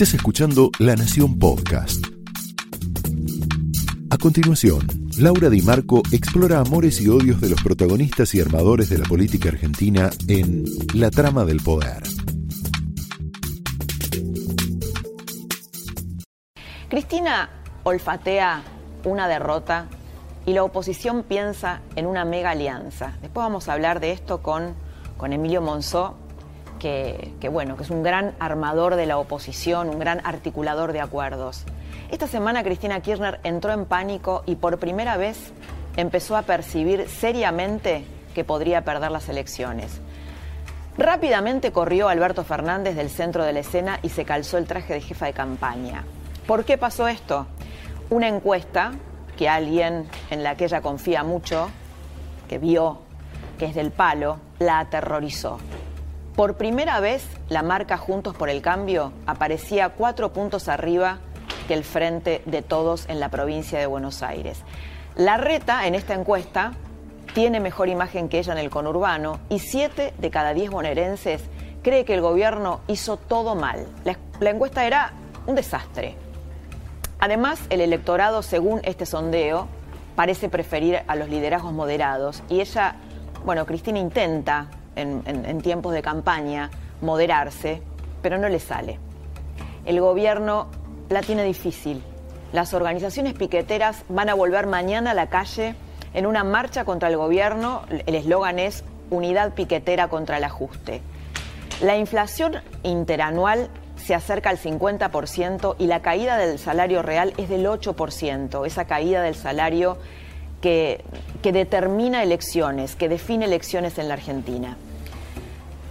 Estás escuchando La Nación Podcast. A continuación, Laura Di Marco explora amores y odios de los protagonistas y armadores de la política argentina en La trama del poder. Cristina olfatea una derrota y la oposición piensa en una mega alianza. Después vamos a hablar de esto con, con Emilio Monzó, que, bueno, que es un gran armador de la oposición, un gran articulador de acuerdos. Esta semana Cristina Kirchner entró en pánico y por primera vez empezó a percibir seriamente que podría perder las elecciones. Rápidamente corrió Alberto Fernández del centro de la escena y se calzó el traje de jefa de campaña. ¿Por qué pasó esto? Una encuesta que alguien en la que ella confía mucho, que vio que es del palo, la aterrorizó. Por primera vez, la marca Juntos por el Cambio aparecía cuatro puntos arriba que el frente de todos en la provincia de Buenos Aires. La reta, en esta encuesta, tiene mejor imagen que ella en el conurbano y siete de cada diez bonaerenses cree que el gobierno hizo todo mal. La, la encuesta era un desastre. Además, el electorado, según este sondeo, parece preferir a los liderazgos moderados y ella, bueno, Cristina intenta en, tiempos de campaña moderarse, pero no le sale. El gobierno la tiene difícil. Las organizaciones piqueteras van a volver mañana a la calle en una marcha contra el gobierno. El eslogan es Unidad Piquetera contra el Ajuste. La inflación interanual se acerca al 50% y la caída del salario real es del 8%, esa caída del salario que, determina elecciones, que define elecciones en la Argentina.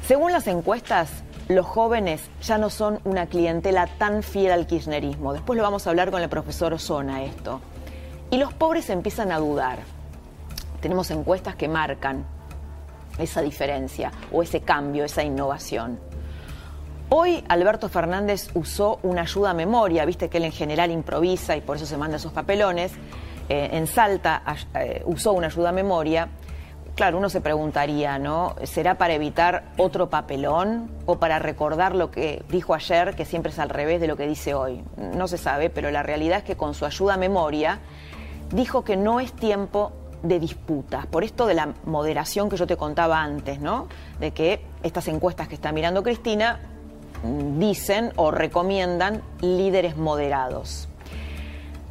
Según las encuestas, los jóvenes ya no son una clientela tan fiel al kirchnerismo. Después lo vamos a hablar con el profesor Osona esto. Y los pobres empiezan a dudar. Tenemos encuestas que marcan esa diferencia o ese cambio, esa innovación. Hoy Alberto Fernández usó una ayuda a memoria, viste que él en general improvisa y por eso se manda esos papelones. Eh, en Salta eh, usó una ayuda a memoria. Claro, uno se preguntaría, ¿no? ¿Será para evitar otro papelón o para recordar lo que dijo ayer, que siempre es al revés de lo que dice hoy? No se sabe, pero la realidad es que con su ayuda a memoria dijo que no es tiempo de disputas, por esto de la moderación que yo te contaba antes, ¿no? De que estas encuestas que está mirando Cristina dicen o recomiendan líderes moderados.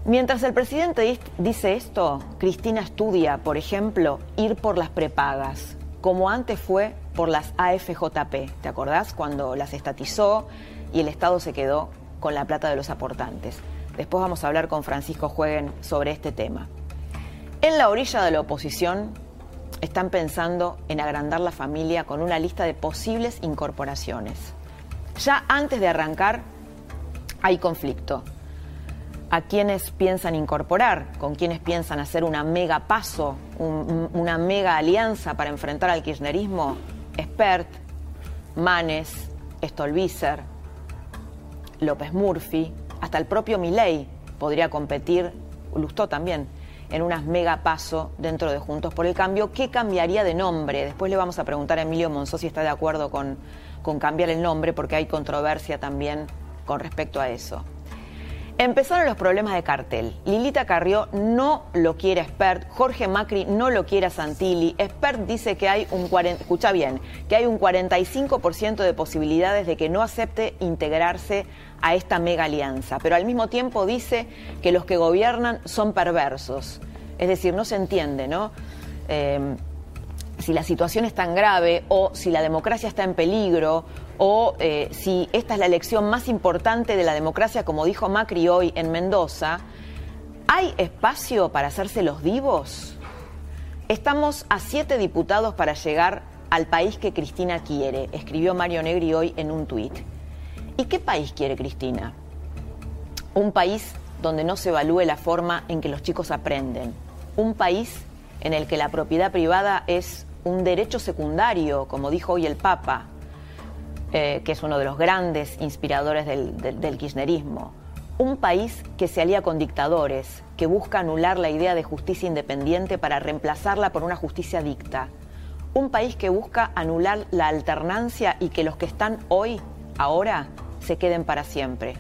Mientras el presidente dice esto, Cristina estudia, por ejemplo, ir por las prepagas, como antes fue por las AFJP. ¿Te acordás? Cuando las estatizó y el Estado se quedó con la plata de los aportantes. Después vamos a hablar con Francisco Jueguen sobre este tema. En la orilla de la oposición están pensando en agrandar la familia con una lista de posibles incorporaciones. Ya antes de arrancar hay conflicto. ¿A quienes piensan incorporar? ¿Con quienes piensan hacer una mega paso, un, una mega alianza para enfrentar al kirchnerismo? Expert, Manes, Stolbizer, López Murphy, hasta el propio Milei podría competir, Lustó también, en unas mega paso dentro de Juntos por el Cambio. ¿Qué cambiaría de nombre? Después le vamos a preguntar a Emilio Monzó si está de acuerdo con, con cambiar el nombre, porque hay controversia también con respecto a eso. Empezaron los problemas de cartel. Lilita Carrió no lo quiere Expert, Jorge Macri no lo quiere a Santilli. Expert dice que hay un 40, escucha bien, que hay un 45% de posibilidades de que no acepte integrarse a esta mega alianza, pero al mismo tiempo dice que los que gobiernan son perversos. Es decir, no se entiende, ¿no? Eh, si la situación es tan grave o si la democracia está en peligro o eh, si esta es la elección más importante de la democracia, como dijo Macri hoy en Mendoza, ¿hay espacio para hacerse los divos? Estamos a siete diputados para llegar al país que Cristina quiere, escribió Mario Negri hoy en un tuit. ¿Y qué país quiere Cristina? Un país donde no se evalúe la forma en que los chicos aprenden. Un país en el que la propiedad privada es un derecho secundario, como dijo hoy el Papa, eh, que es uno de los grandes inspiradores del, del, kirchnerismo. Un país que se alía con dictadores, que busca anular la idea de justicia independiente para reemplazarla por una justicia dicta. Un país que busca anular la alternancia y que los que están hoy, ahora, se queden para siempre.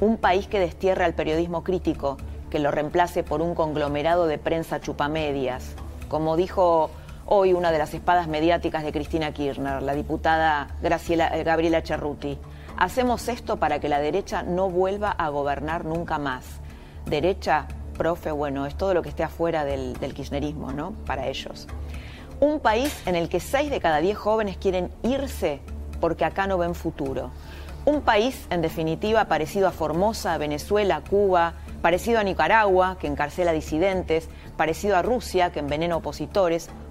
Un país que destierra al periodismo crítico, que lo reemplace por un conglomerado de prensa chupamedias. Como dijo hoy una de las espadas mediáticas de Cristina Kirchner, la diputada Graciela, eh, Gabriela Cerruti. Hacemos esto para que la derecha no vuelva a gobernar nunca más. Derecha, profe, bueno, es todo lo que esté afuera del, kirchnerismo, ¿no? Para ellos. Un país en el que seis de cada diez jóvenes quieren irse porque acá no ven futuro. Un país, en definitiva, parecido a Formosa, Venezuela, Cuba, parecido a Nicaragua, que encarcela disidentes, parecido a Rusia, que envenena opositores,